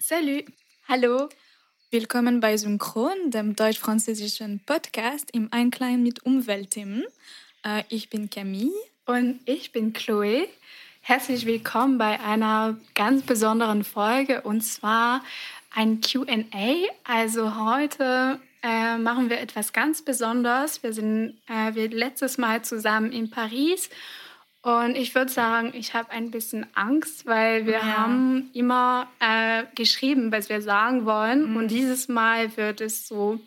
Salut! Hallo! Willkommen bei Synchron, dem deutsch-französischen Podcast im Einklang mit Umweltthemen. Äh, ich bin Camille. Und ich bin Chloe. Herzlich willkommen bei einer ganz besonderen Folge und zwar ein QA. Also heute äh, machen wir etwas ganz Besonderes. Wir sind äh, wir letztes Mal zusammen in Paris und ich würde sagen, ich habe ein bisschen Angst, weil wir ja. haben immer äh, geschrieben, was wir sagen wollen. Mhm. Und dieses Mal wird es so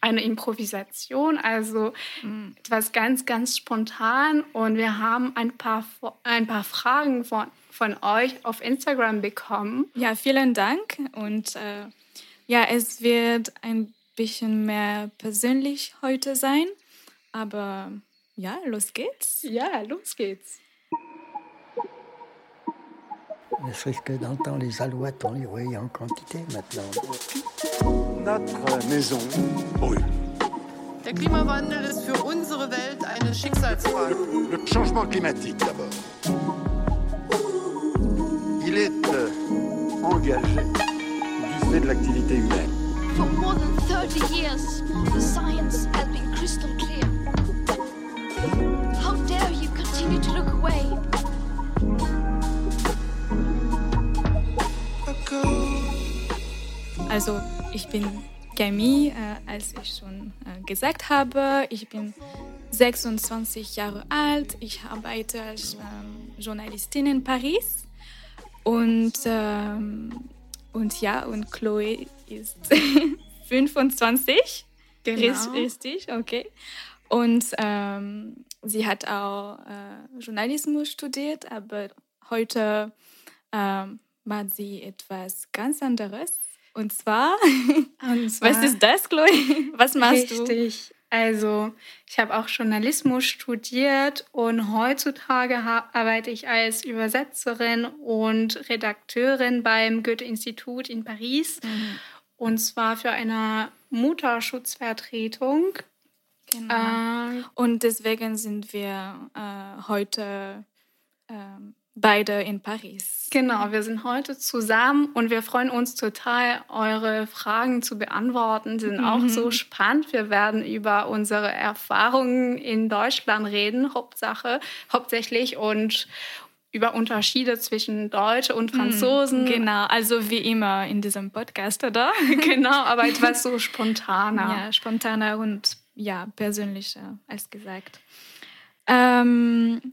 eine Improvisation, also mhm. etwas ganz, ganz spontan. Und wir haben ein paar, ein paar Fragen von, von euch auf Instagram bekommen. Ja, vielen Dank. Und äh, ja, es wird ein bisschen mehr persönlich heute sein, aber ja, los geht's. Ja, los geht's. Ne serait-ce que dans le temps, les alouettes, on les voyait en quantité maintenant. Notre maison brûle. Der Klimawandel ist für unsere Welt eine Schicksalsfrage. Le, le changement climatique d'abord. Il est euh, engagé du fait de l'activité humaine. For more than 30 years, the science has been crystal clear. How dare you continue to look away? Also, ich bin Camille, äh, als ich schon äh, gesagt habe. Ich bin 26 Jahre alt. Ich arbeite als ähm, Journalistin in Paris. Und, ähm, und ja, und Chloe ist 25. Genau. Richtig, okay. Und ähm, sie hat auch äh, Journalismus studiert, aber heute ähm, macht sie etwas ganz anderes. Und zwar, Und zwar was ist das, Chloe? Was machst richtig. du? Richtig. Also, ich habe auch Journalismus studiert und heutzutage arbeite ich als Übersetzerin und Redakteurin beim Goethe-Institut in Paris. Mhm. Und zwar für eine Mutterschutzvertretung. Genau. Äh, Und deswegen sind wir äh, heute ähm, beide in Paris. Genau, wir sind heute zusammen und wir freuen uns total, eure Fragen zu beantworten. Die sind auch Mhm. so spannend. Wir werden über unsere Erfahrungen in Deutschland reden, Hauptsache, hauptsächlich und über Unterschiede zwischen Deutsche und Franzosen. Genau, also wie immer in diesem Podcast, oder? Genau, aber etwas so spontaner. Ja, spontaner und ja, persönlicher, als gesagt. Ähm,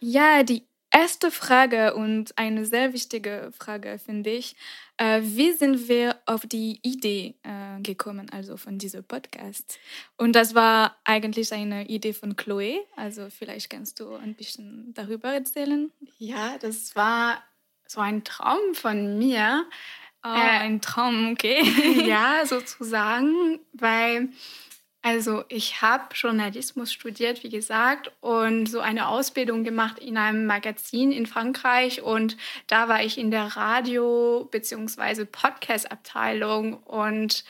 ja, die erste Frage und eine sehr wichtige Frage finde ich, äh, wie sind wir auf die Idee äh, gekommen, also von diesem Podcast? Und das war eigentlich eine Idee von Chloe, also vielleicht kannst du ein bisschen darüber erzählen. Ja, das war so ein Traum von mir. Oh, Äh, ein Traum, okay. ja, sozusagen, weil also ich habe Journalismus studiert, wie gesagt, und so eine Ausbildung gemacht in einem Magazin in Frankreich und da war ich in der Radio- bzw. Podcast-Abteilung und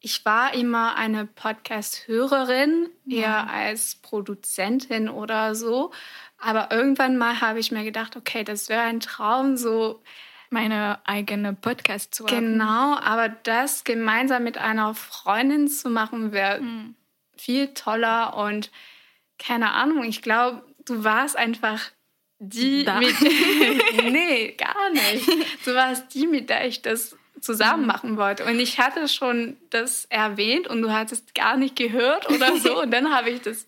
ich war immer eine Podcast-Hörerin, Ja. eher als Produzentin oder so. Aber irgendwann mal habe ich mir gedacht, okay, das wäre ein Traum, so Meine eigene Podcast zu haben. Genau, aber das gemeinsam mit einer Freundin zu machen, wäre Hm. viel toller und keine Ahnung, ich glaube, du warst einfach die Da. mit. nee, gar nicht. Du warst die, mit der ich das zusammen machen wollte. Und ich hatte schon das erwähnt und du hattest gar nicht gehört oder so. Und dann habe ich das,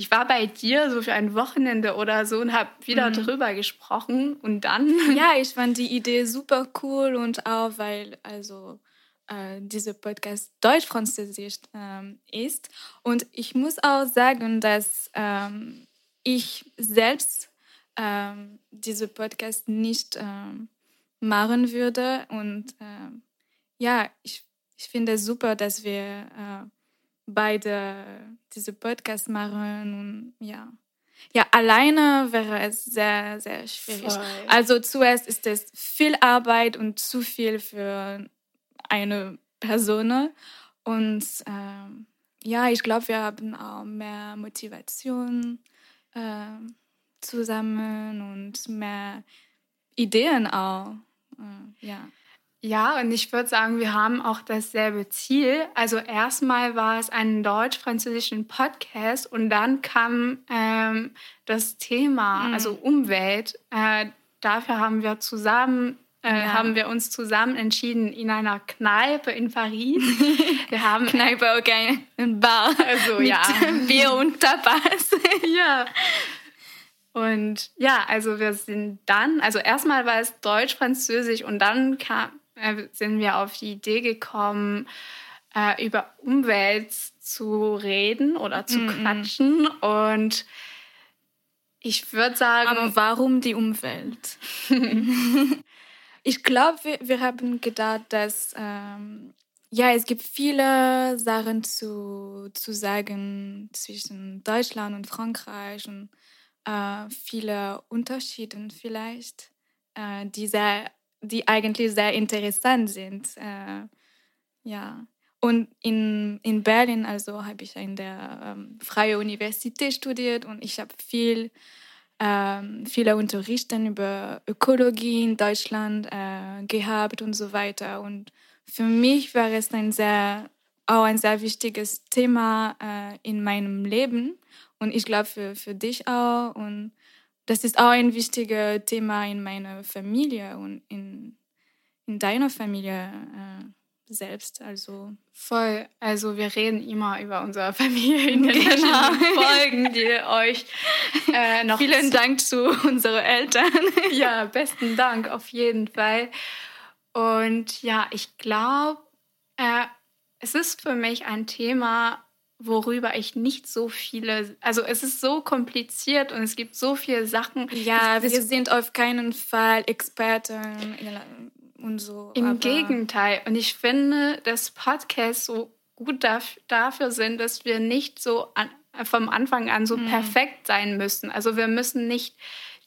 ich war bei dir so für ein Wochenende oder so und habe wieder drüber gesprochen. Und dann, Ja, ich fand die Idee super cool und auch, weil also äh, dieser Podcast deutsch-französisch ähm, ist. Und ich muss auch sagen, dass ähm, ich selbst ähm, diesen Podcast nicht ähm, machen würde. Und ähm, ja, ich, ich finde es super, dass wir äh, beide diese Podcast machen und ja. Ja, alleine wäre es sehr, sehr schwierig. Voll. Also zuerst ist es viel Arbeit und zu viel für eine Person. Und ähm, ja, ich glaube, wir haben auch mehr Motivation ähm, zusammen und mehr Ideen auch. Äh, ja. Ja, und ich würde sagen, wir haben auch dasselbe Ziel. Also erstmal war es ein deutsch-französischen Podcast und dann kam ähm, das Thema, Mhm. also Umwelt. Äh, dafür haben wir zusammen äh, Ja. haben wir uns zusammen entschieden in einer Kneipe in Paris. Wir haben Kneipe, okay, ein Bar. Also, mit ja. Bier und Tapas. ja. Und ja, also wir sind dann, also erstmal war es Deutsch, Französisch und dann kam, sind wir auf die Idee gekommen, äh, über Umwelt zu reden oder zu quatschen. Und ich würde sagen, Aber warum die Umwelt? ich glaube, wir, wir haben gedacht, dass ähm, ja, es gibt viele Sachen zu, zu sagen zwischen Deutschland und Frankreich und äh, viele Unterschiede vielleicht, äh, die, sehr, die eigentlich sehr interessant sind. Äh, ja. Und in, in Berlin, also habe ich an der ähm, Freie Universität studiert und ich habe viel, ähm, viele Unterrichten über Ökologie in Deutschland äh, gehabt und so weiter. Und für mich war es ein sehr, auch ein sehr wichtiges Thema äh, in meinem Leben und ich glaube für, für dich auch. Und das ist auch ein wichtiges Thema in meiner Familie und in, in deiner Familie äh, selbst. Also voll, also wir reden immer über unsere Familie in den Genau. Folgen, die euch äh, noch vielen Dank zu unseren Eltern. Ja, besten Dank auf jeden Fall. Und ja, ich glaube, äh, es ist für mich ein Thema, worüber ich nicht so viele, also es ist so kompliziert und es gibt so viele Sachen. Ja, Es- wir sind auf keinen Fall Experten und so. Im Gegenteil. Und ich finde, dass Podcasts so gut daf dafür sind, dass wir nicht so an, vom Anfang an so perfekt sein müssen. Also wir müssen nicht,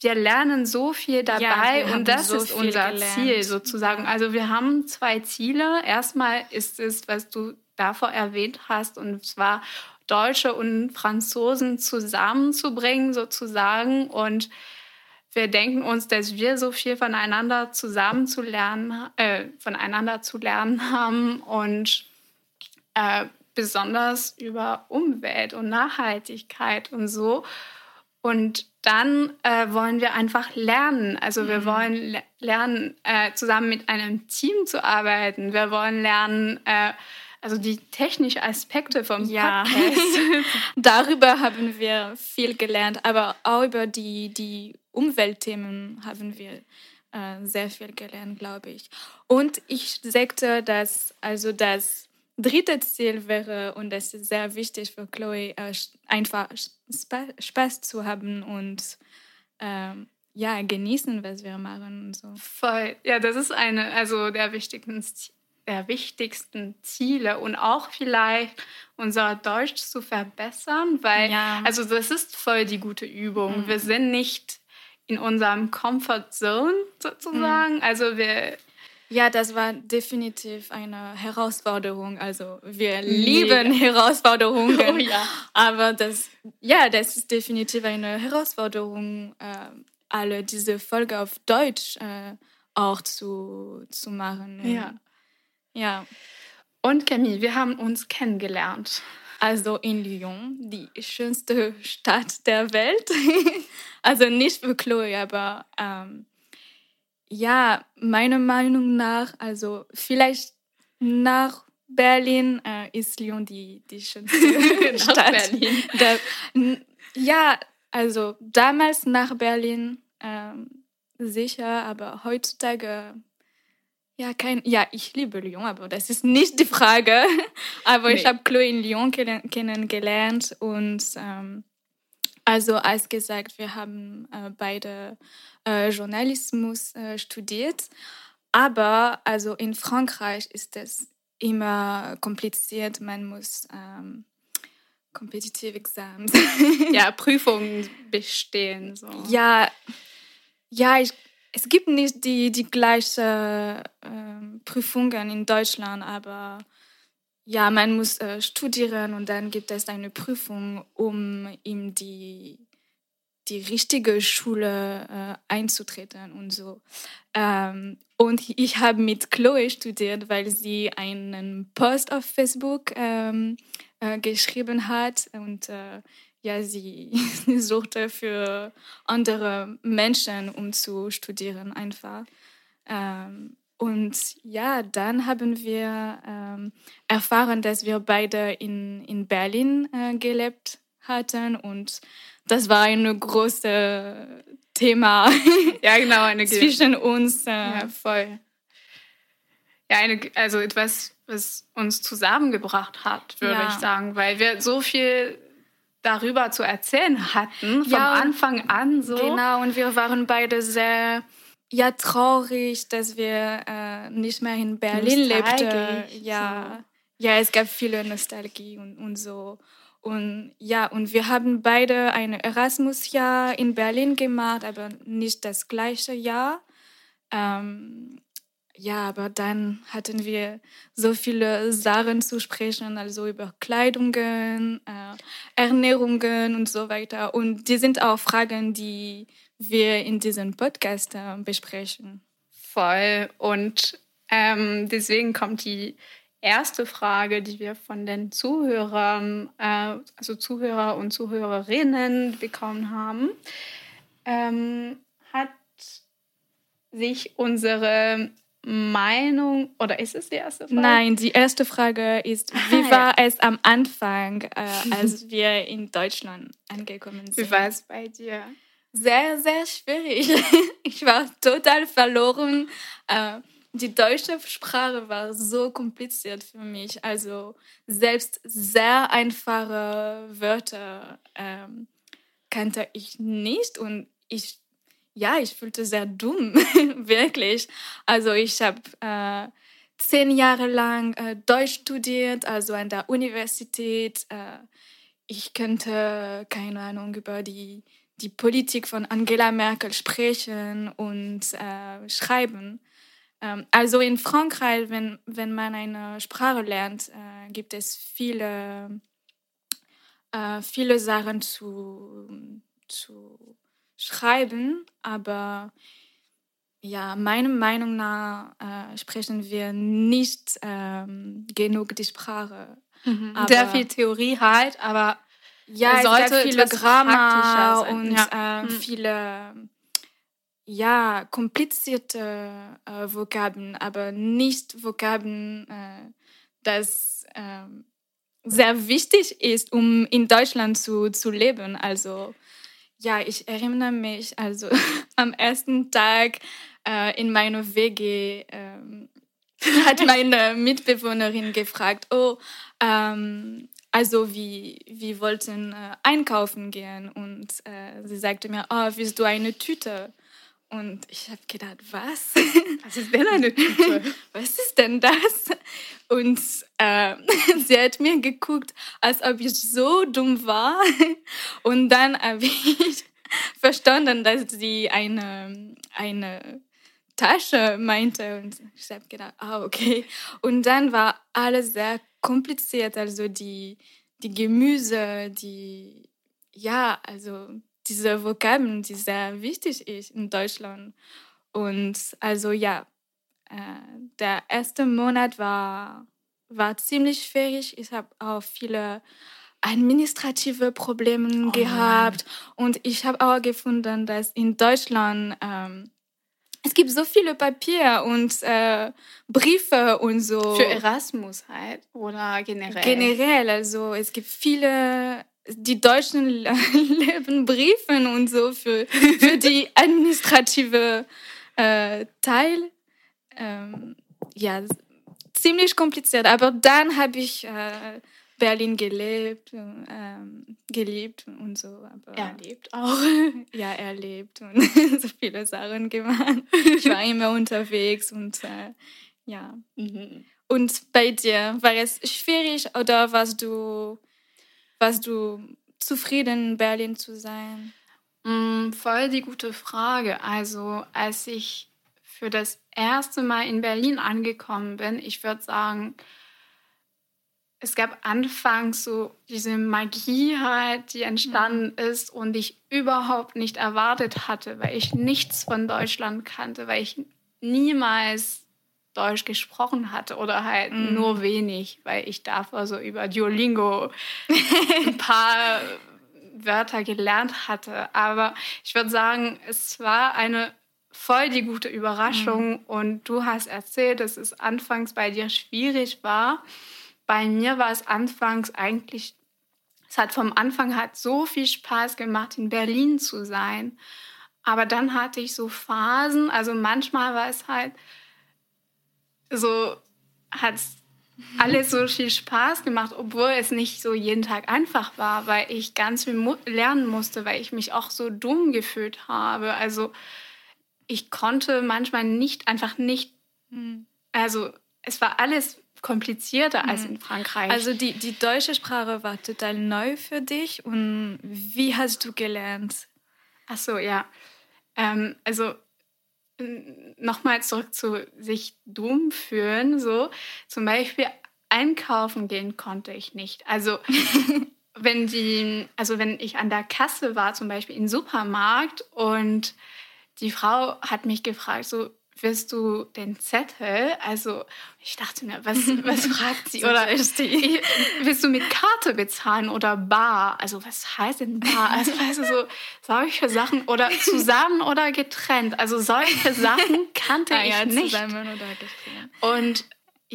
wir lernen so viel dabei haben und das so ist unser gelernt. Ziel sozusagen. Also wir haben zwei Ziele. Erstmal ist es, was du davor erwähnt hast, und zwar Deutsche und Franzosen zusammenzubringen sozusagen und wir denken uns, dass wir so viel voneinander zusammen zu lernen, äh, voneinander zu lernen haben und äh, besonders über Umwelt und Nachhaltigkeit und so. Und dann äh, wollen wir einfach lernen. Also wir wollen le lernen, äh, zusammen mit einem Team zu arbeiten. Wir wollen lernen, äh, also die technischen Aspekte vom Ja. Podcast. Darüber haben wir viel gelernt, aber auch über die, die Umweltthemen haben wir äh, sehr viel gelernt, glaube ich. Und ich sagte, dass also das dritte Ziel wäre, und das ist sehr wichtig für Chloe, äh, einfach Spa Spaß zu haben und ähm, ja, genießen, was wir machen und so. Voll. Ja, das ist eine, also der wichtigsten, der wichtigsten Ziele und auch vielleicht unser Deutsch zu verbessern, weil, Ja. also das ist voll die gute Übung. Wir sind nicht in unserem Comfort Zone sozusagen. Also wir, Ja, das war definitiv eine Herausforderung. Also wir Mega. lieben Herausforderungen. Oh ja. Aber das, ja, das ist definitiv eine Herausforderung, äh, alle diese Folge auf Deutsch äh, auch zu, zu machen. Ja. Ja. und Camille, wir haben uns kennengelernt. Also in Lyon, die schönste Stadt der Welt. also nicht für Chloe, aber ähm, ja, meiner Meinung nach, also vielleicht nach Berlin äh, ist Lyon die, die schönste Stadt. Berlin. Der, ja, also damals nach Berlin ähm, sicher, aber heutzutage ja, kein, ja, ich liebe Lyon, aber das ist nicht die Frage. Aber ich Nee. habe Chloe in Lyon kenn kennengelernt und ähm, also als gesagt, wir haben äh, beide äh, Journalismus äh, studiert, aber also in Frankreich ist es immer kompliziert. Man muss ähm, competitive Exams. Ja, Prüfungen bestehen. So. Ja, ja, ich, es gibt nicht die, die gleichen ähm, Prüfungen in Deutschland, aber ja, man muss äh, studieren und dann gibt es eine Prüfung, um ihm die, die richtige Schule äh, einzutreten und so. Ähm, und ich habe mit Chloe studiert, weil sie einen Post auf Facebook ähm, äh, geschrieben hat und äh, ja, sie suchte für andere Menschen, um zu studieren einfach. Ähm, und ja, dann haben wir ähm, erfahren, dass wir beide in, in Berlin äh, gelebt hatten und das war ein großes Thema ja, genau, eine zwischen uns. Äh, ja, voll. Ja, eine, also etwas, was uns zusammengebracht hat, würde Ja. ich sagen, weil wir so viel darüber zu erzählen hatten, vom Ja, Anfang an so. Genau, und wir waren beide sehr ja, traurig, dass wir äh, nicht mehr in Berlin lebten. Ja, ja, es gab viele Nostalgie und, und so. Und ja, und wir haben beide ein Erasmus-Jahr in Berlin gemacht, aber nicht das gleiche Jahr. Ähm, ja, aber dann hatten wir so viele Sachen zu sprechen, also über Kleidungen, äh, Ernährungen und so weiter. Und die sind auch Fragen, die wir in diesem Podcast äh, besprechen. Voll. Und ähm, deswegen kommt die erste Frage, die wir von den Zuhörern, äh, also Zuhörer und Zuhörerinnen bekommen haben. Ähm, hat sich unsere Meinung, oder ist es die erste Frage? Nein, die erste Frage ist, wie Ah, war es am Anfang, äh, als wir in Deutschland angekommen sind? Wie war es bei dir? Sehr, sehr schwierig. Ich war total verloren. Äh, Die deutsche Sprache war so kompliziert für mich. Also selbst sehr einfache Wörter ähm, kannte ich nicht und ich, ja, ich fühlte sehr dumm, wirklich. Also ich habe äh, zehn Jahre lang äh, Deutsch studiert, also an der Universität. Äh, ich könnte, keine Ahnung, über die, die Politik von Angela Merkel sprechen und äh, schreiben. Ähm, also in Frankreich, wenn, wenn man eine Sprache lernt, äh, gibt es viele, äh, viele Sachen zu, zu schreiben, aber ja, meiner Meinung nach äh, sprechen wir nicht ähm, genug die Sprache. Aber- Sehr viel Theorie halt, aber Ja, sollte gab viele Grammar und ja. äh, Mhm. viele ja, komplizierte äh, Vokabeln, aber nicht Vokabeln, äh, das ähm, sehr wichtig ist, um in Deutschland zu, zu leben. Also ja, ich erinnere mich, also am ersten Tag äh, in meiner WG ähm, hat meine Mitbewohnerin gefragt, oh, ähm, also wir, wir wollten äh, einkaufen gehen und äh, sie sagte mir, oh, willst du eine Tüte? Und ich habe gedacht, was? was ist denn eine Tüte? was ist denn das? Und äh, sie hat mir geguckt, als ob ich so dumm war. Und dann habe ich verstanden, dass sie eine, eine Tasche meinte. Und ich habe gedacht, ah, okay. Und dann war alles sehr kompliziert. Also die, die Gemüse, die, ja, also diese Vokabeln, die sehr wichtig ist in Deutschland. Und also ja, äh, der erste Monat war, war ziemlich schwierig. Ich habe auch viele administrative Probleme gehabt. Und ich habe auch gefunden, dass in Deutschland ähm, es gibt so viele Papier und äh, Briefe und so. Für Erasmus halt oder generell? Generell, also es gibt viele, die Deutschen leben Briefen und so für, für die administrative äh, Teil. Ähm, ja, ziemlich kompliziert. Aber dann habe ich äh, Berlin gelebt, ähm, geliebt und so. Aber Er lebt auch. ja, erlebt und so viele Sachen gemacht. Ich war immer unterwegs und äh, ja. Mhm. Und bei dir, war es schwierig oder warst du, warst du zufrieden, in Berlin zu sein? Mm, voll die gute Frage. Also, als ich für das erste Mal in Berlin angekommen bin, ich würde sagen, es gab anfangs so diese Magie halt, die entstanden ist und ich überhaupt nicht erwartet hatte, weil ich nichts von Deutschland kannte, weil ich niemals Deutsch gesprochen hatte oder halt Mhm. nur wenig, weil ich davor so über Duolingo ein paar Wörter gelernt hatte. Aber ich würde sagen, es war eine voll die gute Überraschung und du hast erzählt, dass es anfangs bei dir schwierig war. Bei mir war es anfangs eigentlich, es hat vom Anfang hat so viel Spaß gemacht, in Berlin zu sein. Aber dann hatte ich so Phasen, also manchmal war es halt so, hat alles so viel Spaß gemacht, obwohl es nicht so jeden Tag einfach war, weil ich ganz viel mu lernen musste, weil ich mich auch so dumm gefühlt habe. Also ich konnte manchmal nicht, einfach nicht, also es war alles komplizierter als in Frankreich. Also die, die deutsche Sprache war total neu für dich und wie hast du gelernt? Ach so, ja. Ähm, also nochmal zurück zu sich dumm fühlen. So zum Beispiel einkaufen gehen konnte ich nicht. Also wenn die, also wenn ich an der Kasse war, zum Beispiel im Supermarkt und die Frau hat mich gefragt, so willst du den Zettel? Also ich dachte mir, was, was fragt sie? Oder thirsty. ich, willst du mit Karte bezahlen oder bar? Also was heißt denn bar? Also weißt du, so solche Sachen oder zusammen oder getrennt. Also solche Sachen kannte Ah ich ja, nicht. Und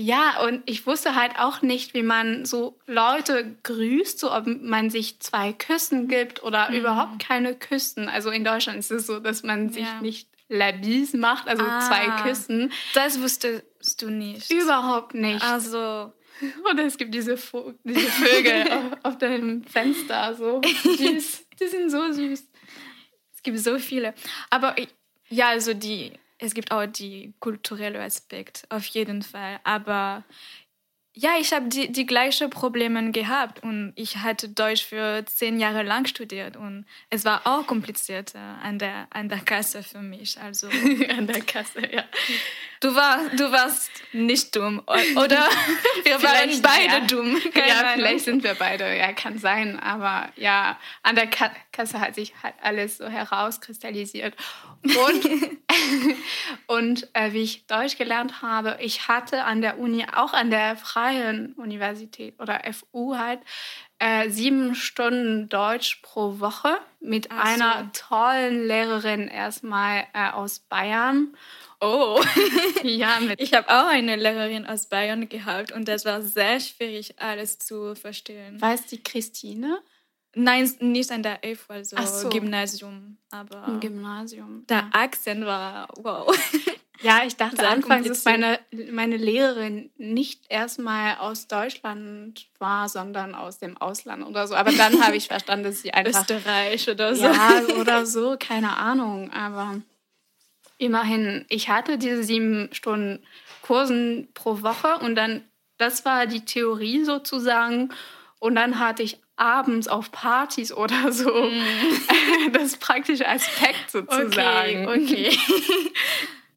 ja, und ich wusste halt auch nicht, wie man so Leute grüßt, so ob man sich zwei Küssen gibt oder überhaupt keine Küssen. Also in Deutschland ist es so, dass man sich Ja. nicht la bise macht, also Ah. zwei Küssen. Das wusstest du nicht. Überhaupt nicht. Also, Oder es gibt diese, Vo diese Vögel auf, auf deinem Fenster, so süß. Die sind so süß. es gibt so viele. Aber ja, also die, es gibt auch die kulturelle Aspekt, auf jeden Fall. Aber ja, ich habe die, die gleichen Probleme gehabt und ich hatte Deutsch für zehn Jahre lang studiert und es war auch komplizierter an der, an der Kasse für mich. Also An der Kasse, ja. du, war, du warst nicht dumm oder wir waren beide ja. dumm. Keine ja, Ahnung. vielleicht sind wir beide, ja, kann sein. Aber ja, an der Ka Kasse hat sich halt alles so herauskristallisiert. Und, und äh, wie ich Deutsch gelernt habe, ich hatte an der Uni, auch an der Freien Universität oder FU halt, äh, sieben Stunden Deutsch pro Woche mit Ach so. einer tollen Lehrerin erstmal äh, aus Bayern. Oh. Ja, mit Ich habe auch eine Lehrerin aus Bayern gehabt und das war sehr schwierig, alles zu verstehen. weiß die Christine Nein, nicht an der EFU, also so. Gymnasium. Aber im Gymnasium. der ja. Akzent war wow. Ja, ich dachte anfangs, dass meine, meine Lehrerin nicht erstmal aus Deutschland war, sondern aus dem Ausland oder so. Aber dann habe ich verstanden, dass sie einfach. Österreich oder so. Ja, oder so, keine Ahnung. Aber immerhin, ich hatte diese sieben Stunden Kursen pro Woche und dann, das war die Theorie sozusagen. Und dann hatte ich abends auf Partys oder so das praktische Aspekt sozusagen. Okay, okay.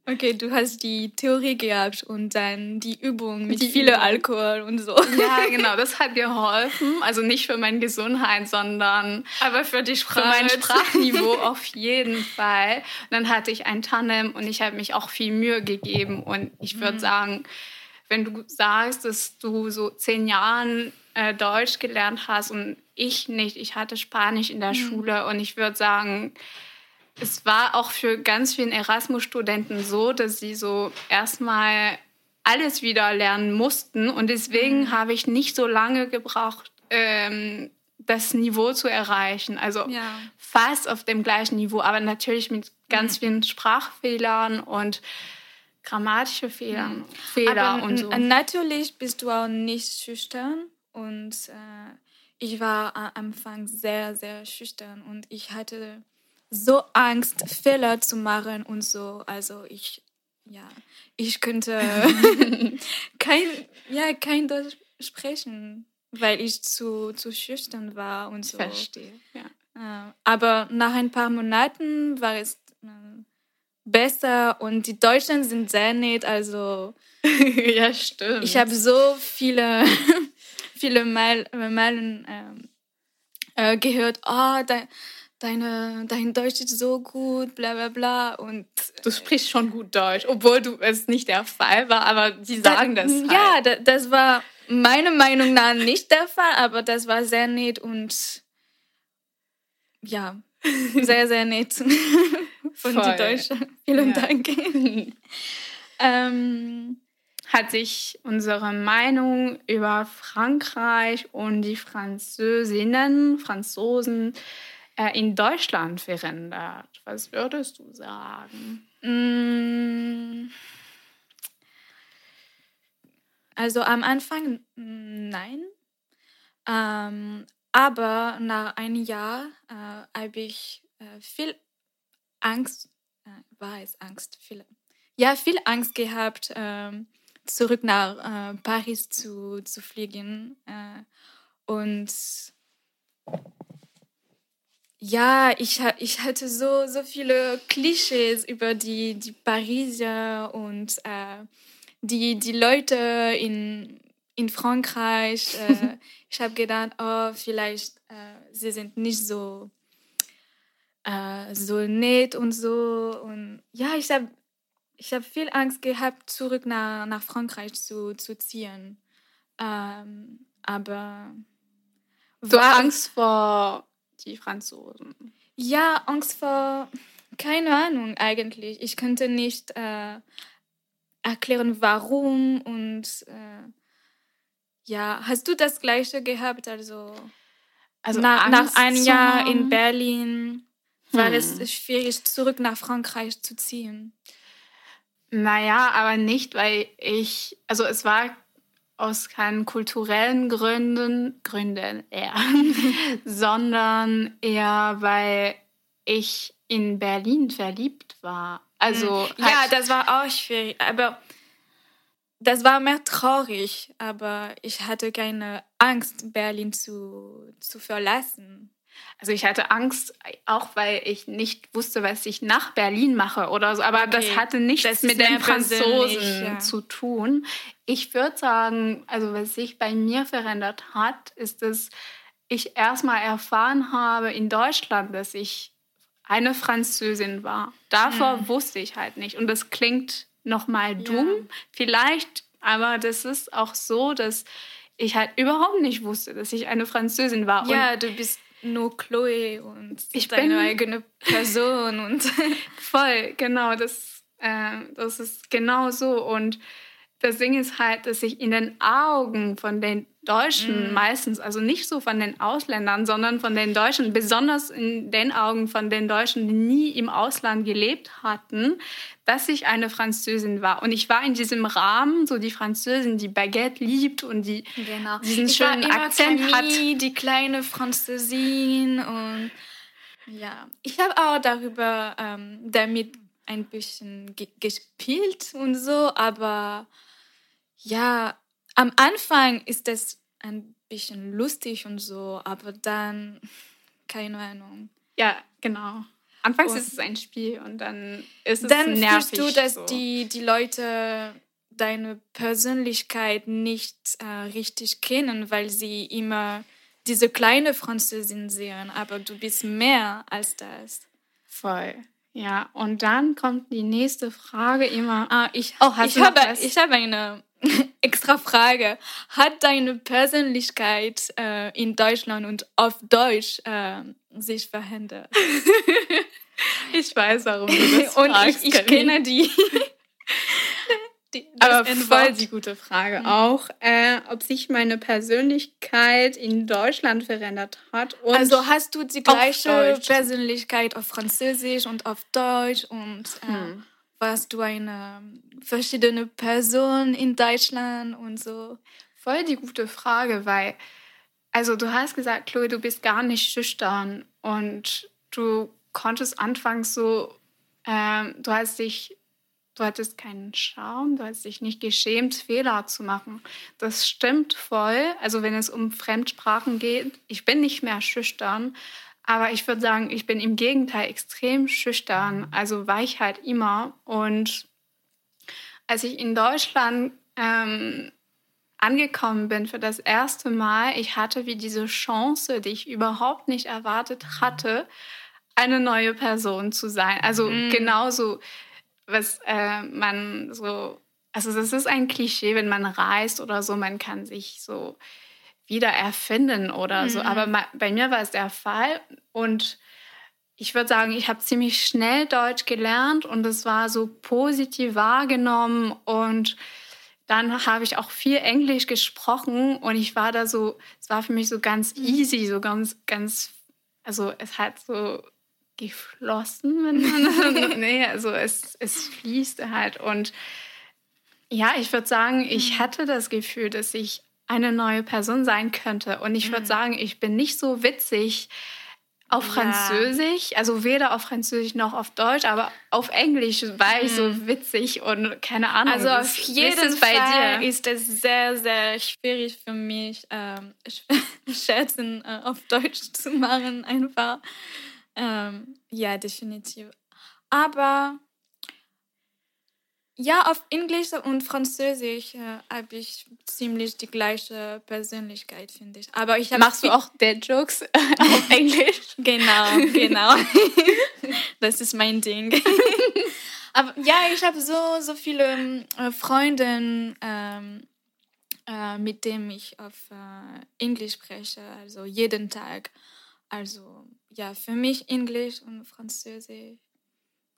Okay, du hast die Theorie gehabt und dann die Übung mit Die viel. Alkohol und so. Ja, genau, das hat geholfen. Also nicht für meine Gesundheit, sondern Aber für die für mein Sprachniveau auf jeden Fall. Und dann hatte ich ein Tandem und ich habe mich auch viel Mühe gegeben. Und ich würde sagen, wenn du sagst, dass du so zehn Jahren äh, Deutsch gelernt hast und ich nicht, ich hatte Spanisch in der Schule und ich würde sagen, es war auch für ganz vielen Erasmus-Studenten so, dass sie so erstmal alles wieder lernen mussten. Und deswegen habe ich nicht so lange gebraucht, ähm, das Niveau zu erreichen. Also Ja. fast auf dem gleichen Niveau, aber natürlich mit ganz vielen Sprachfehlern und grammatische Fehlern, Fehler Aber und so. natürlich bist du auch nicht schüchtern und äh, ich war am Anfang sehr, sehr schüchtern und ich hatte so Angst, Fehler zu machen und so. Also ich, ja, ich könnte kein, ja, kein Deutsch sprechen, weil ich zu, zu schüchtern war und so. Verstehe. Ja. Äh, aber nach ein paar Monaten war es äh, besser und die Deutschen sind sehr nett, also ja, stimmt. ich habe so viele, viele Mal, Malen ähm, äh, gehört, oh, de, deine, dein Deutsch ist so gut, bla bla bla. Und du sprichst schon gut Deutsch, obwohl du es nicht der Fall war, aber die sagen da, das. Halt. Ja, da, das war meiner Meinung nach nicht der Fall, aber das war sehr nett und ja, sehr, sehr nett von Voll. die Deutschen. Vielen ja. Dank. ähm, hat sich unsere Meinung über Frankreich und die Französinnen, Franzosen äh, in Deutschland verändert? Was würdest du sagen? Mm. Also am Anfang nein. Ähm, aber nach einem Jahr äh, habe ich äh, viel Angst, äh, war es Angst, viel, ja, viel Angst gehabt, ähm, zurück nach äh, Paris zu, zu fliegen. Äh, und ja, ich, ich hatte so, so viele Klischees über die, die Pariser und äh, die, die Leute in, in Frankreich. Äh, ich habe gedacht, oh, vielleicht äh, sie sind nicht so, äh, so nett und so. Und ja, ich habe ich hab viel Angst gehabt, zurück nach, nach Frankreich zu, zu ziehen. Ähm, aber. So Angst vor die Franzosen? Ja, Angst vor, keine Ahnung eigentlich. Ich könnte nicht äh, erklären, warum und äh, ja, hast du das gleiche gehabt? Also, also nach, nach einem Jahr in Berlin war hm. es schwierig, zurück nach Frankreich zu ziehen. Naja, aber nicht, weil ich, also es war aus keinen kulturellen Gründen, Gründen eher, sondern eher, weil ich in Berlin verliebt war. Also hm. ja, das war auch schwierig, aber das war mehr traurig, aber ich hatte keine Angst, Berlin zu, zu verlassen. Also ich hatte Angst, auch weil ich nicht wusste, was ich nach Berlin mache oder so. Aber okay. das hatte nichts das mit den Franzosen ja. zu tun. Ich würde sagen, also was sich bei mir verändert hat, ist, dass ich erstmal erfahren habe in Deutschland, dass ich eine Französin war. Davor hm. wusste ich halt nicht. Und das klingt nochmal dumm, ja. vielleicht, aber das ist auch so, dass ich halt überhaupt nicht wusste, dass ich eine Französin war. Ja, und du bist nur Chloe und ich deine bin eigene Person und voll, genau, das, äh, das ist genau so. Und das Ding ist halt, dass ich in den Augen von den Deutschen mm. meistens, also nicht so von den Ausländern, sondern von den Deutschen, besonders in den Augen von den Deutschen, die nie im Ausland gelebt hatten, dass ich eine Französin war. Und ich war in diesem Rahmen, so die Französin, die Baguette liebt und die genau. diesen ich schönen Akzent Camille, hat. Die kleine Französin und ja, ich habe auch darüber ähm, damit ein bisschen ge gespielt und so, aber ja, am Anfang ist das ein bisschen lustig und so, aber dann, keine Ahnung. Ja, genau. Anfangs und ist es ein Spiel und dann ist es dann nervig. Dann du, dass so. die, die Leute deine Persönlichkeit nicht äh, richtig kennen, weil sie immer diese kleine Französin sehen, aber du bist mehr als das. Voll. Ja, und dann kommt die nächste Frage immer. Ah, ich, oh, ich, habe, ich habe eine extra Frage. Hat deine Persönlichkeit äh, in Deutschland und auf Deutsch äh, sich verändert? ich weiß, warum du das Und fragst, ich, ich kenne die. die Aber voll die gute Frage mhm. auch, äh, ob sich meine Persönlichkeit in Deutschland verändert hat. also hast du die gleiche Persönlichkeit auf Französisch und auf Deutsch und äh, hm. Warst du eine verschiedene Person in Deutschland und so? Voll die gute Frage, weil, also du hast gesagt, Chloe, du bist gar nicht schüchtern und du konntest anfangs so, ähm, du hast dich, du hattest keinen Schaum, du hast dich nicht geschämt, Fehler zu machen. Das stimmt voll. Also wenn es um Fremdsprachen geht, ich bin nicht mehr schüchtern, aber ich würde sagen, ich bin im Gegenteil extrem schüchtern. Also war ich halt immer und als ich in Deutschland ähm, angekommen bin für das erste Mal, ich hatte wie diese Chance, die ich überhaupt nicht erwartet hatte, eine neue Person zu sein. Also Mhm. genauso, was äh, man so, also das ist ein Klischee, wenn man reist oder so, man kann sich so wieder erfinden oder so. Mhm. Aber ma- bei mir war es der Fall und ich würde sagen, ich habe ziemlich schnell Deutsch gelernt und es war so positiv wahrgenommen und dann habe ich auch viel Englisch gesprochen und ich war da so, es war für mich so ganz easy, so ganz, ganz, also es hat so geflossen, wenn man, nee, also es, es fließt halt und ja, ich würde sagen, ich hatte das Gefühl, dass ich eine neue Person sein könnte und ich würde sagen, ich bin nicht so witzig auf Ja. Französisch, also weder auf Französisch noch auf Deutsch, aber auf Englisch war ich so witzig und keine Ahnung. Also auf jeden Fall dir? ist es sehr, sehr schwierig für mich, ähm, Scherzen äh, auf Deutsch zu machen, einfach. Ähm, ja, definitiv. Aber ja, auf Englisch und Französisch äh, habe ich ziemlich die gleiche Persönlichkeit, finde ich. Aber ich Machst du auch Dead Jokes auf Englisch? Genau, genau. das ist mein Ding. Aber ja, ich habe so, so viele ähm, äh, Freunde, ähm, äh, mit denen ich auf äh, Englisch spreche, also jeden Tag. Also ja, für mich Englisch und Französisch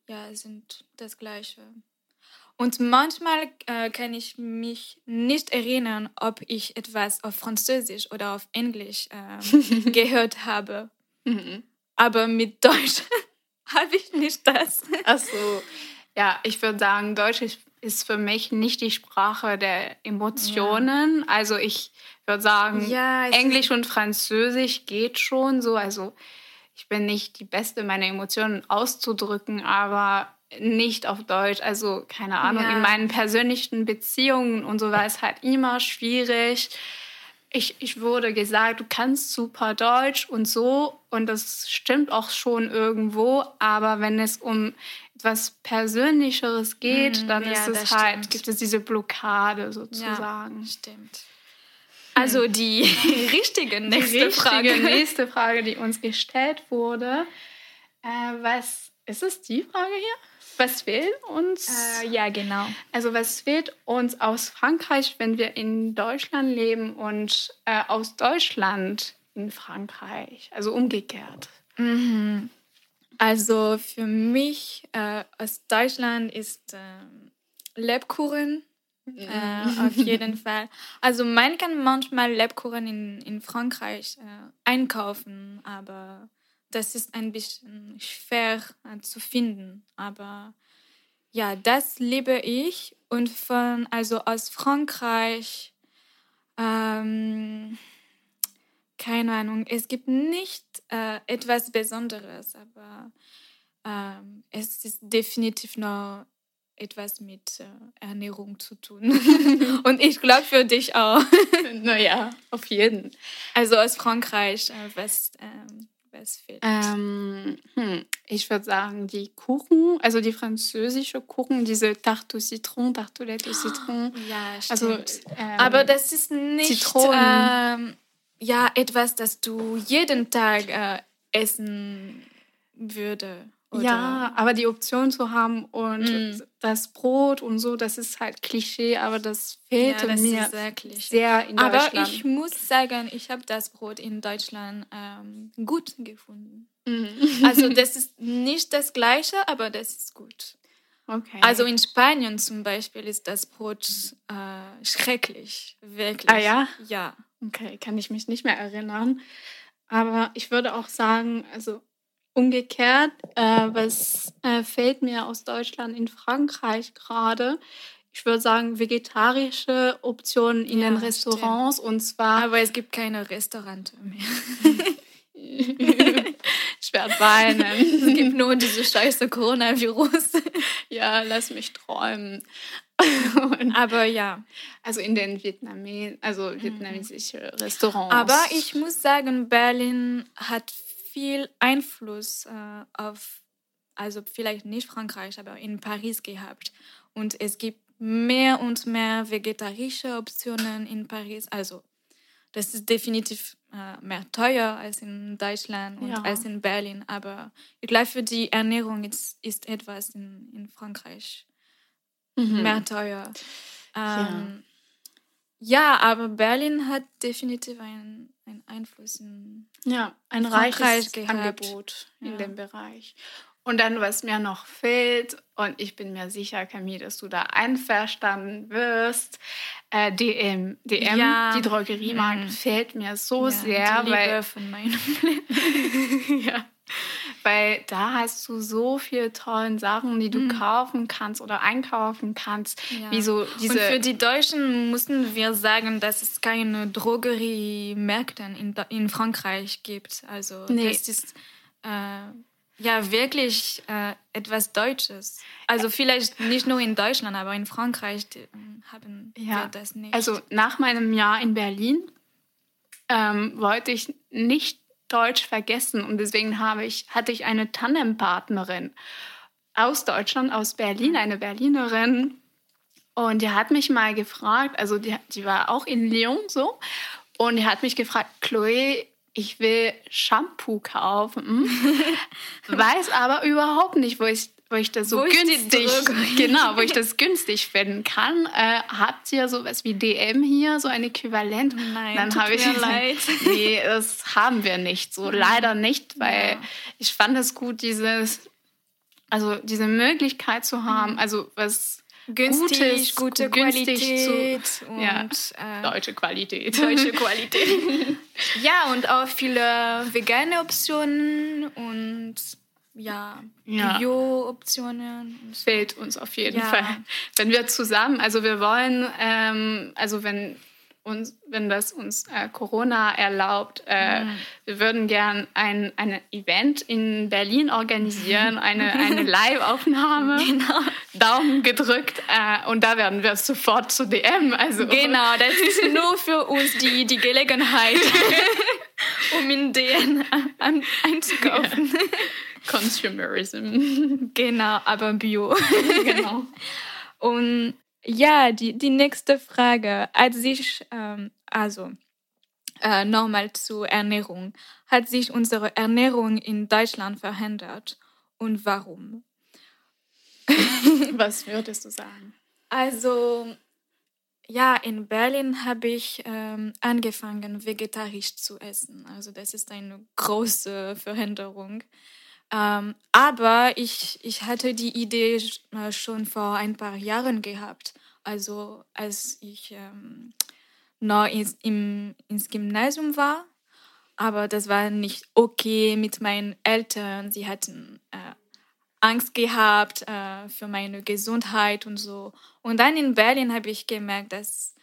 ja, sind das Gleiche. Und manchmal äh, kann ich mich nicht erinnern, ob ich etwas auf Französisch oder auf Englisch ähm, gehört habe. Aber mit Deutsch habe ich nicht das. Ach so. Ja, ich würde sagen, Deutsch ist, für mich nicht die Sprache der Emotionen. Also ich würde sagen, Ja, Englisch und Französisch geht schon so. Also ich bin nicht die Beste, meine Emotionen auszudrücken, aber nicht auf Deutsch. Also keine Ahnung, Ja. in meinen persönlichen Beziehungen und so war es halt immer schwierig. Ich, ich wurde gesagt, du kannst super Deutsch und so. Und das stimmt auch schon irgendwo. Aber wenn es um etwas Persönlicheres geht, Mm, dann ja, ist es halt, stimmt. gibt es diese Blockade sozusagen. stimmt. Also die richtige nächste Die richtige Frage. nächste Frage, die uns gestellt wurde. Äh, was ist es die Frage hier? Was fehlt uns? Äh, ja, genau. Also was fehlt uns aus Frankreich, wenn wir in Deutschland leben und äh, aus Deutschland in Frankreich? Also umgekehrt. Mhm. Also für mich äh, aus Deutschland ist ähm, Lebkuchen äh, auf jeden Fall. Also man kann manchmal Lebkuchen in, in Frankreich äh, einkaufen, aber das ist ein bisschen schwer äh, zu finden. Aber ja, das liebe ich. Und von, also aus Frankreich, ähm, keine Ahnung, es gibt nicht äh, etwas Besonderes, aber ähm, es ist definitiv noch etwas mit äh, Ernährung zu tun. Und ich glaube für dich auch. naja, auf jeden. Also aus Frankreich, äh, was, ähm, was fehlt. Ähm, hm, ich würde sagen, die Kuchen, also die französische Kuchen, diese Tarte au Citron, Tartelette au Citron. ja, Also, stimmt. ähm, aber das ist nicht Zitronen. ähm, ja, etwas, das du jeden Tag äh, essen würde. Ja, aber die Option zu haben und Mm. das Brot und so, das ist halt Klischee, aber das ja, fehlte das mir ist wirklich. sehr in Aber Deutschland. ich muss sagen, ich habe das Brot in Deutschland ähm, gut gefunden. Mhm. Also das ist nicht das gleiche, aber das ist gut. okay. Also in Spanien zum Beispiel ist das Brot äh, schrecklich, wirklich. Ah ja? Ja. okay, kann ich mich nicht mehr erinnern. Aber ich würde auch sagen, also umgekehrt, äh, was äh, fehlt mir aus Deutschland in Frankreich gerade? Ich würde sagen, vegetarische Optionen in Ja, den Restaurants und zwar Aber es gibt keine Restaurante mehr. ich werde weinen. Es gibt nur diese scheiße Coronavirus. ja, lass mich träumen. Aber ja. also in den Vietnames, also vietnamesische Restaurants. Aber ich muss sagen, Berlin hat viel Einfluss äh, auf, also vielleicht nicht Frankreich, aber in Paris gehabt. Und es gibt mehr und mehr vegetarische Optionen in Paris. Also das ist definitiv äh, mehr teuer als in Deutschland und Ja. als in Berlin. Aber ich glaube, für die Ernährung ist, ist etwas in, in Frankreich mehr teuer. Ähm, ja. aber Berlin hat definitiv einen, einen Einfluss in Ja, ein reiches. Angebot in Ja. dem Bereich. Und dann, was mir noch fehlt, und ich bin mir sicher, Camille, dass du da einverstanden wirst, äh, DM. DM, Ja. die Drogeriemarkt, Mhm. fehlt mir so ja, sehr, die Liebe weil, von meinem Leben. ja, weil da hast du so viele tolle Sachen, die du kaufen kannst oder einkaufen kannst. Ja. Wie so diese Und für die Deutschen mussten wir sagen, dass es keine Drogeriemärkte in, in Frankreich gibt. Also Nee. das ist äh, ja wirklich äh, etwas Deutsches. Also vielleicht nicht nur in Deutschland, aber in Frankreich ähm, haben Ja, wir das nicht. Also nach meinem Jahr in Berlin ähm, wollte ich nicht Deutsch vergessen und deswegen habe ich, hatte ich eine Tandempartnerin aus Deutschland, aus Berlin, eine Berlinerin. Und die hat mich mal gefragt, also die, die war auch in Lyon so, und die hat mich gefragt, Chloe, ich will Shampoo kaufen, weiß aber überhaupt nicht, wo ich, wo ich das so Wo günstig, genau, wo ich das günstig finden kann. Äh, habt ihr sowas wie DM hier, so ein Äquivalent? Nein, Dann tut habe ich mir leid. nee, das haben wir nicht, so leider nicht, weil Ja. ich fand es gut, dieses, also diese Möglichkeit zu haben, also was günstig, Gutes, gute günstig Qualität zu- und ja, äh, deutsche Qualität. deutsche Qualität. ja, und auch viele vegane Optionen und ja, Ja. Bio-Optionen. fehlt uns auf jeden Ja. Fall. Wenn wir zusammen, also wir wollen, ähm, also wenn uns, wenn das uns äh, Corona erlaubt, äh, Mhm. wir würden gern ein, ein Event in Berlin organisieren, eine, eine Live-Aufnahme. Genau. Daumen gedrückt äh, und da werden wir sofort zu DM. Also Genau, das ist nur für uns die, die Gelegenheit, um in an, einzukaufen. Consumerism. Genau, aber Bio. genau. Und ja, die, die nächste Frage. Hat sich, ähm, also äh, nochmal zur Ernährung. Hat sich unsere Ernährung in Deutschland verändert und warum? Was würdest du sagen? Also, ja, in Berlin habe ich ähm, angefangen, vegetarisch zu essen. Also, das ist eine große Veränderung. Ähm, aber ich, ich hatte die Idee äh, schon vor ein paar Jahren gehabt. Also, als ich ähm, noch ins, im, ins Gymnasium war. Aber das war nicht okay mit meinen Eltern. Sie hatten äh, Angst gehabt äh, für meine Gesundheit und so. Und dann in Berlin habe ich gemerkt, dass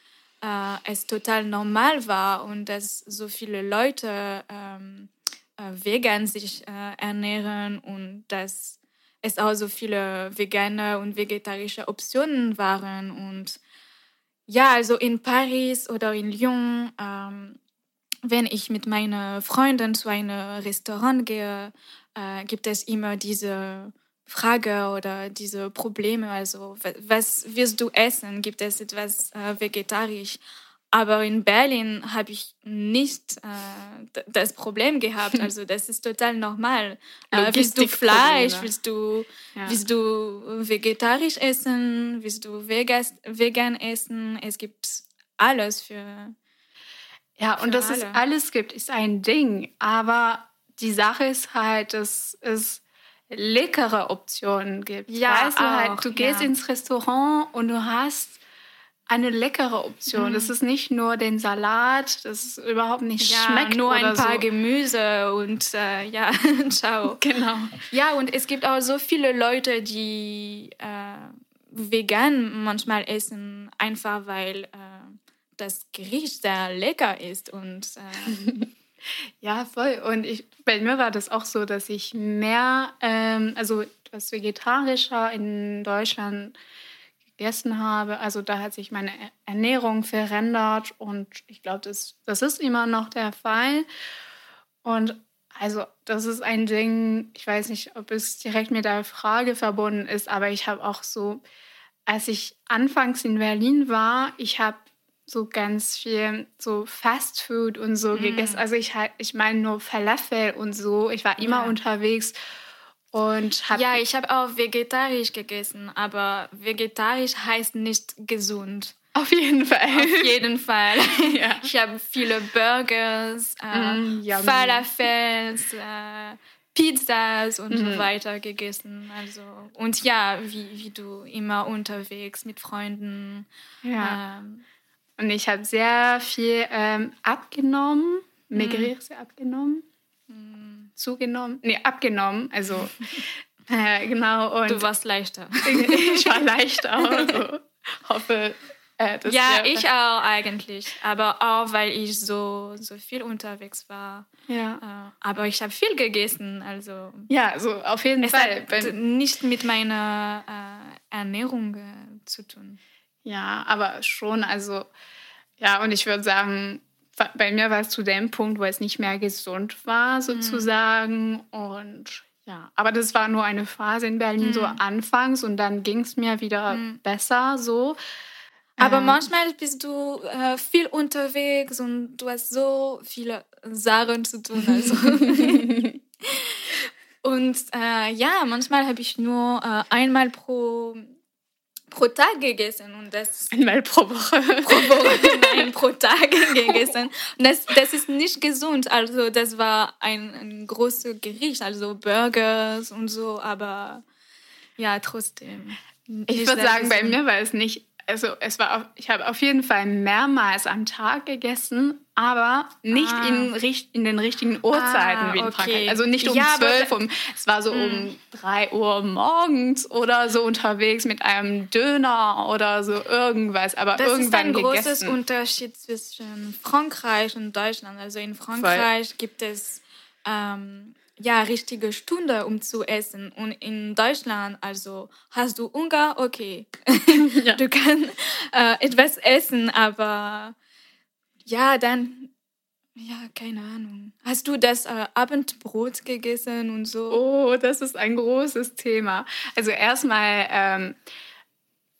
äh, es total normal war und dass so viele Leute ähm, äh, vegan sich äh, ernähren und dass es auch so viele vegane und vegetarische Optionen waren. Und ja, also in Paris oder in Lyon, ähm, wenn ich mit meinen Freunden zu einem Restaurant gehe, äh, gibt es immer diese Frage oder diese Probleme. Also, wa- was wirst du essen? Gibt es etwas äh, vegetarisch? Aber in Berlin habe ich nicht äh, das Problem gehabt. Also, das ist total normal. Äh, willst du. Fleisch? Willst du, Ja. willst du vegetarisch essen? Willst du vegas, vegan essen? Es gibt alles für. Ja, und Für dass es alle. alles gibt, ist ein Ding. Aber die Sache ist halt, dass es leckere Optionen gibt. Ja, weißt du auch, halt, du gehst ja. ins Restaurant und du hast eine leckere Option. Das ist nicht nur den Salat, das ist überhaupt nicht Ja, schmeckt nur ein paar so. Gemüse und äh, ja, ciao. Genau. Ja, und es gibt auch so viele Leute, die äh, vegan manchmal essen, einfach weil äh, das Gericht sehr lecker ist. Und äh, Ja, voll. Und ich, bei mir war das auch so, dass ich mehr, ähm, also etwas vegetarischer in Deutschland gegessen habe. Also da hat sich meine Ernährung verändert und ich glaube, das, das ist immer noch der Fall. Und also das ist ein Ding, ich weiß nicht, ob es direkt mit der Frage verbunden ist, aber ich habe auch so als ich anfangs in Berlin war, ich habe so ganz viel so Fast Food und so Mm. gegessen. Also ich halt, ich meine nur Falafel und so. Ich war immer Ja. unterwegs und Ja, ich habe auch vegetarisch gegessen, aber vegetarisch heißt nicht gesund. auf jeden Fall. Auf jeden Fall. Ja. Ich habe viele Burgers, äh, Mm. Falafels, äh, Pizzas und Mhm. so weiter gegessen. Also und ja, wie, wie du immer unterwegs mit Freunden. ja. Ähm, Und ich habe sehr viel ähm, abgenommen. Mhm. Maigrir, sehr abgenommen. Zugenommen. Nee, abgenommen. Also, äh, genau. Und du warst leichter. ich war leichter. Also, hoffe, äh, das Ja, ich auch eigentlich, aber auch weil ich so so viel unterwegs war. Ja. Äh, aber ich habe viel gegessen, also ja, so auf jeden es Fall. hat nicht mit meiner äh, Ernährung äh, zu tun. ja, aber schon. Also, ja, und ich würde sagen, bei mir war es zu dem Punkt, wo es nicht mehr gesund war, sozusagen. Und ja, aber das war nur eine Phase in Berlin, so anfangs. Und dann ging es mir wieder besser so. Aber Ähm, manchmal bist du äh, viel unterwegs und du hast so viele Sachen zu tun. Also. und äh, ja, manchmal habe ich nur äh, einmal pro, pro Tag gegessen und das Einmal pro Woche. pro Woche, nein, pro Tag gegessen. Und das, das ist nicht gesund. Also das war ein, ein großes Gericht, also Burgers und so, aber ja, trotzdem. Ich Nicht würde sagen, bei mir war es nicht, also es war, ich habe auf jeden Fall mehrmals am Tag gegessen, aber nicht Ah. in, in den richtigen Uhrzeiten Ah, wie in okay. Frankreich. Also nicht um Ja, zwölf, da- um, es war so um drei Uhr morgens oder so unterwegs mit einem Döner oder so irgendwas, aber Das ist irgendwann ein großes gegessen. Unterschied zwischen Frankreich und Deutschland. Also in Frankreich gibt es ähm, ja richtige Stunde, um zu essen. Und in Deutschland, also hast du Hunger, okay, Ja. du kannst äh, etwas essen, aber ja, dann ja, keine Ahnung. Hast du das äh, Abendbrot gegessen und so? Oh, das ist ein großes Thema. Also erstmal, ähm,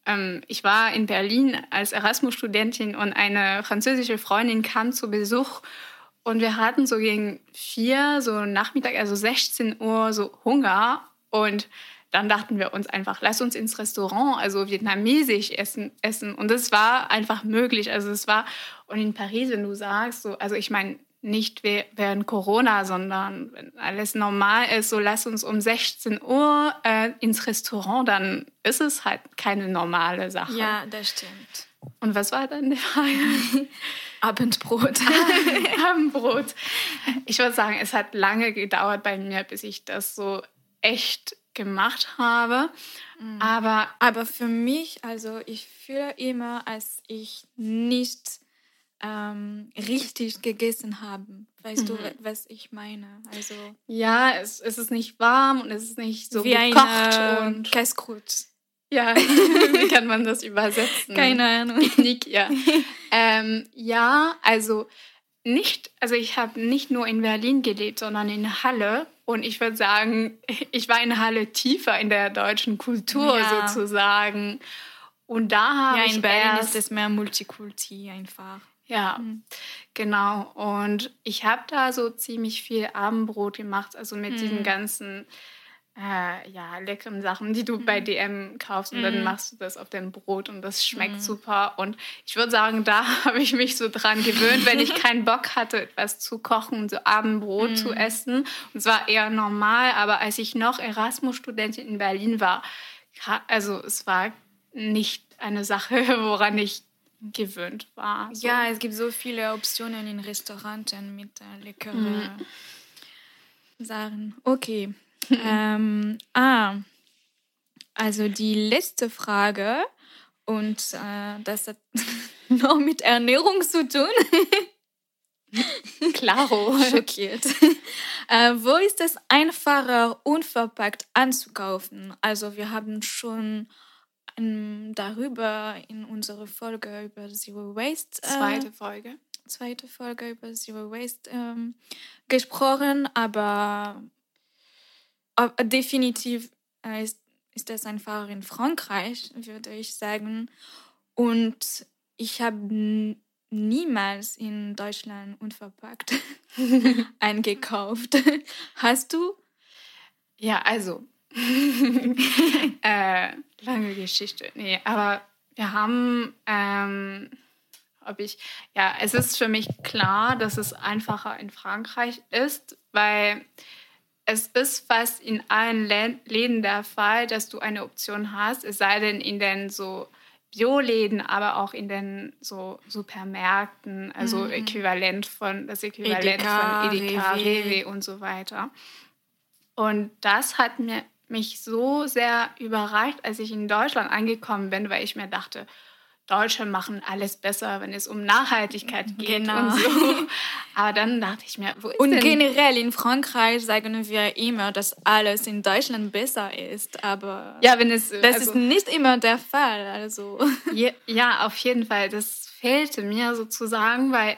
ähm, ich war in Berlin als Erasmus-Studentin und eine französische Freundin kam zu Besuch und wir hatten so gegen vier, so Nachmittag, also 16 Uhr, so Hunger und dann dachten wir uns einfach, lass uns ins Restaurant, also vietnamesisch essen, essen. Und das war einfach möglich. Also es war, und in Paris, wenn du sagst, so, also ich meine, nicht während Corona, sondern wenn alles normal ist, so lass uns um 16 Uhr äh, ins Restaurant, dann ist es halt keine normale Sache. Ja, das stimmt. Und was war dann die Frage? Abendbrot. Abendbrot. Ich würde sagen, es hat lange gedauert bei mir, bis ich das so echt gemacht habe. Aber Aber für mich, also ich fühle immer, als ich nicht ähm, richtig gegessen habe. Weißt du, was ich meine? Also ja, es, es ist nicht warm und es ist nicht so wie gekocht. eine und Käskrut. Ja, wie kann man das übersetzen? Keine Ahnung. Nick, ja. ähm, ja, also nicht, also ich habe nicht nur in Berlin gelebt, sondern in Halle. Und ich würde sagen, ich war in Halle tiefer in der deutschen Kultur Ja. sozusagen. Und da habe Ja, ich in Berlin erst, ist es mehr Multikulti einfach. Ja, genau. Und ich habe da so ziemlich viel Abendbrot gemacht, also mit diesen ganzen äh, ja, leckeren Sachen, die du bei DM kaufst und dann machst du das auf dein Brot und das schmeckt super. Und ich würde sagen, da habe ich mich so dran gewöhnt, wenn ich keinen Bock hatte, etwas zu kochen und so Abendbrot zu essen. Und es war eher normal, aber als ich noch Erasmus-Studentin in Berlin war, also es war nicht eine Sache, woran ich gewöhnt war. So. Ja, es gibt so viele Optionen in Restaurants mit äh, leckeren Sachen. Okay. ähm, ah, also die letzte Frage und äh, das hat noch mit Ernährung zu tun. Klaro. Schockiert. äh, wo ist es einfacher, unverpackt anzukaufen? Also wir haben schon ähm, darüber in unserer Folge über Zero Waste, äh, Zweite Folge. zweite Folge über Zero Waste ähm, gesprochen, aber definitiv äh, ist ist das einfach in Frankreich, würde ich sagen. Und ich habe niemals in Deutschland unverpackt eingekauft. Hast du? Ja, also. äh, lange Geschichte. Nee, aber wir haben, ähm, ob ich, ja, es ist für mich klar, dass es einfacher in Frankreich ist, weil es ist fast in allen Läden der Fall, dass du eine Option hast, es sei denn in den so Bioläden, aber auch in den so Supermärkten, also mhm. Äquivalent von das Äquivalent Edeka, von Edeka, Rewe. Rewe und so weiter. Und das hat mir, mich so sehr überrascht, als ich in Deutschland angekommen bin, weil ich mir dachte, Deutsche machen alles besser, wenn es um Nachhaltigkeit geht genau. und so. Aber dann dachte ich mir, wo ist Und denn? generell in Frankreich sagen wir immer, dass alles in Deutschland besser ist, aber ja, wenn es, das also, ist nicht immer der Fall. Also. Ja, ja, auf jeden Fall. Das fehlte mir sozusagen, weil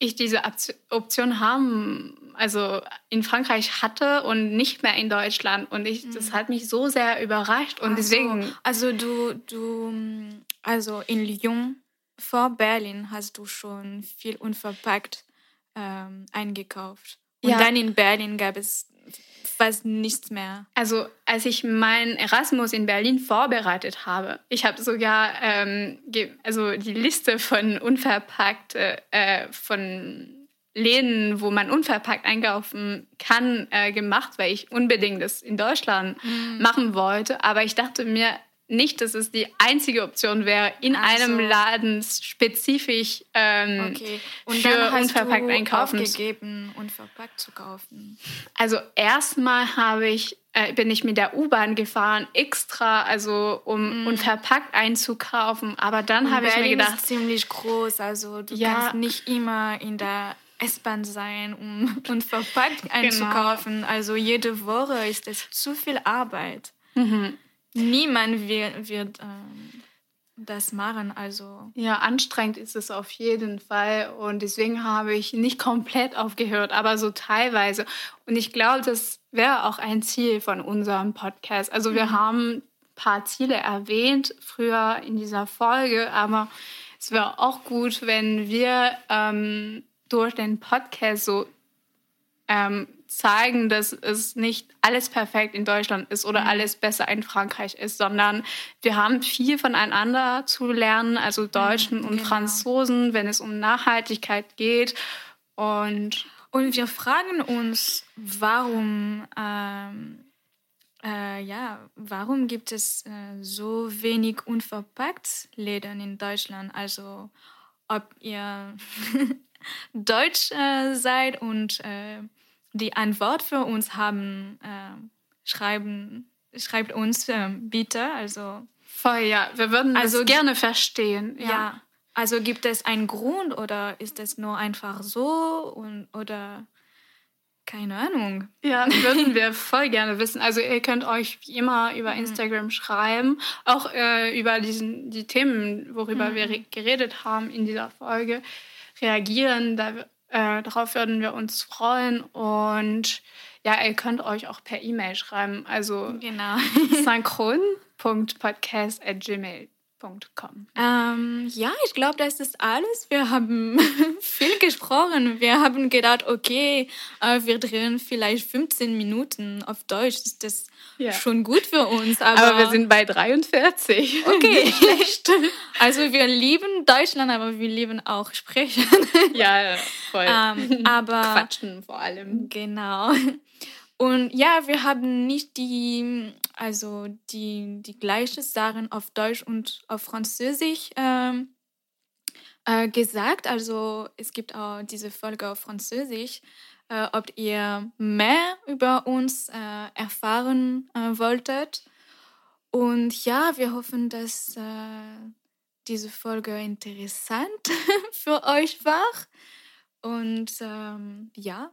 ich diese Option haben also in Frankreich hatte und nicht mehr in Deutschland. Und ich, das mhm. hat mich so sehr überrascht. Und deswegen. Also du, du, also in Lyon vor Berlin hast du schon viel unverpackt ähm, eingekauft. Und ja. dann in Berlin gab es fast nichts mehr. Also als ich meinen Erasmus in Berlin vorbereitet habe, ich habe sogar ähm, also die Liste von unverpackt äh, von Läden, wo man unverpackt einkaufen kann, äh, gemacht, weil ich unbedingt das in Deutschland mhm. machen wollte. Aber ich dachte mir nicht, dass es die einzige Option wäre, in Ach einem. Laden spezifisch ähm, okay. für unverpackt du einkaufen. Aufgegeben, unverpackt zu kaufen. Also erstmal habe ich äh, bin ich mit der U-Bahn gefahren, extra, also um mm. unverpackt einzukaufen. Aber dann habe ich mir gedacht, ist ziemlich groß, also du ja, kannst nicht immer in der S-Bahn sein, um unverpackt genau. einzukaufen. Genau. Also jede Woche ist es zu viel Arbeit. Mhm. Niemand wird, wird ähm, das machen. Also. Ja, anstrengend ist es auf jeden Fall. Und deswegen habe ich nicht komplett aufgehört, aber so teilweise. Und ich glaube, das wäre auch ein Ziel von unserem Podcast. Also wir mhm. haben ein paar Ziele erwähnt früher in dieser Folge, aber es wäre auch gut, wenn wir ähm, durch den Podcast so ähm, zeigen, dass es nicht alles perfekt in Deutschland ist oder mhm. alles besser in Frankreich ist, sondern wir haben viel voneinander zu lernen, also Deutschen mhm, und genau. Franzosen, wenn es um Nachhaltigkeit geht. Und, und wir fragen uns, warum, ähm, äh, ja, warum gibt es äh, so wenig unverpackt Läden in Deutschland? Also ob ihr Deutsch äh, seid und äh, die Antwort für uns haben, äh, schreiben, schreibt uns äh, bitte. Also, Voll, ja. Wir würden also, das gerne verstehen. Ja. ja. Also gibt es einen Grund oder ist es nur einfach so und, oder keine Ahnung. Ja, würden wir voll gerne wissen. Also ihr könnt euch wie immer über mhm. Instagram mhm. schreiben, auch äh, über diesen, die Themen, worüber mhm. wir geredet haben in dieser Folge reagieren. Da, äh, darauf würden wir uns freuen. Und ja, ihr könnt euch auch per E-Mail schreiben. Also genau. synchron.podcast.gmail.com ähm, ja, ich glaube, das ist alles. Wir haben viel gesprochen. Wir haben gedacht, okay, äh, wir drehen vielleicht 15 Minuten auf Deutsch. Ist das ja. schon gut für uns? Aber, aber, wir sind bei 43. Okay, schlecht. Also wir lieben Deutschland, aber wir lieben auch Sprechen. Ja, voll. Ähm, aber Quatschen vor allem. Genau. Und ja, wir haben nicht die, also die, die gleichen Sachen auf Deutsch und auf Französisch ähm, äh, gesagt. Also es gibt auch diese Folge auf Französisch. Äh, ob ihr mehr über uns äh, erfahren äh, wolltet. Und ja, wir hoffen, dass äh, diese Folge interessant für euch war. Und ähm, ja.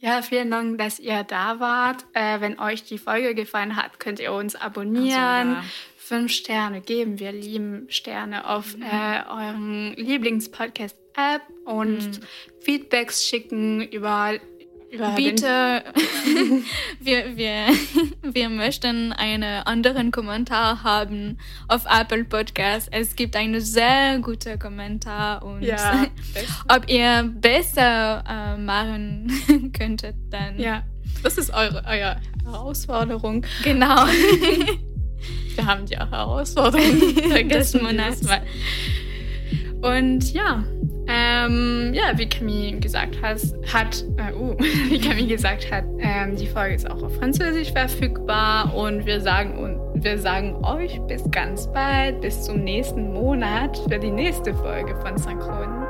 Ja, vielen Dank, dass ihr da wart. Äh, wenn euch die Folge gefallen hat, könnt ihr uns abonnieren. Also, ja. Fünf Sterne geben. Wir lieben Sterne auf mhm. äh, euren Lieblingspodcast-App und mhm. Feedbacks schicken über Bitte, wir, wir, wir möchten einen anderen Kommentar haben auf Apple Podcast. Es gibt einen sehr guten Kommentar und Ja. ob ihr besser äh, machen könntet, dann Ja, das ist eure, eure Herausforderung. genau. Wir haben die Herausforderung vergessen Monats. Und ja, ähm, ja, wie Camille gesagt hat, hat äh, uh, wie Camille gesagt hat, ähm, die Folge ist auch auf Französisch verfügbar und wir sagen und wir sagen euch bis ganz bald, bis zum nächsten Monat für die nächste Folge von Synchron.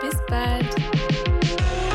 Bis bald.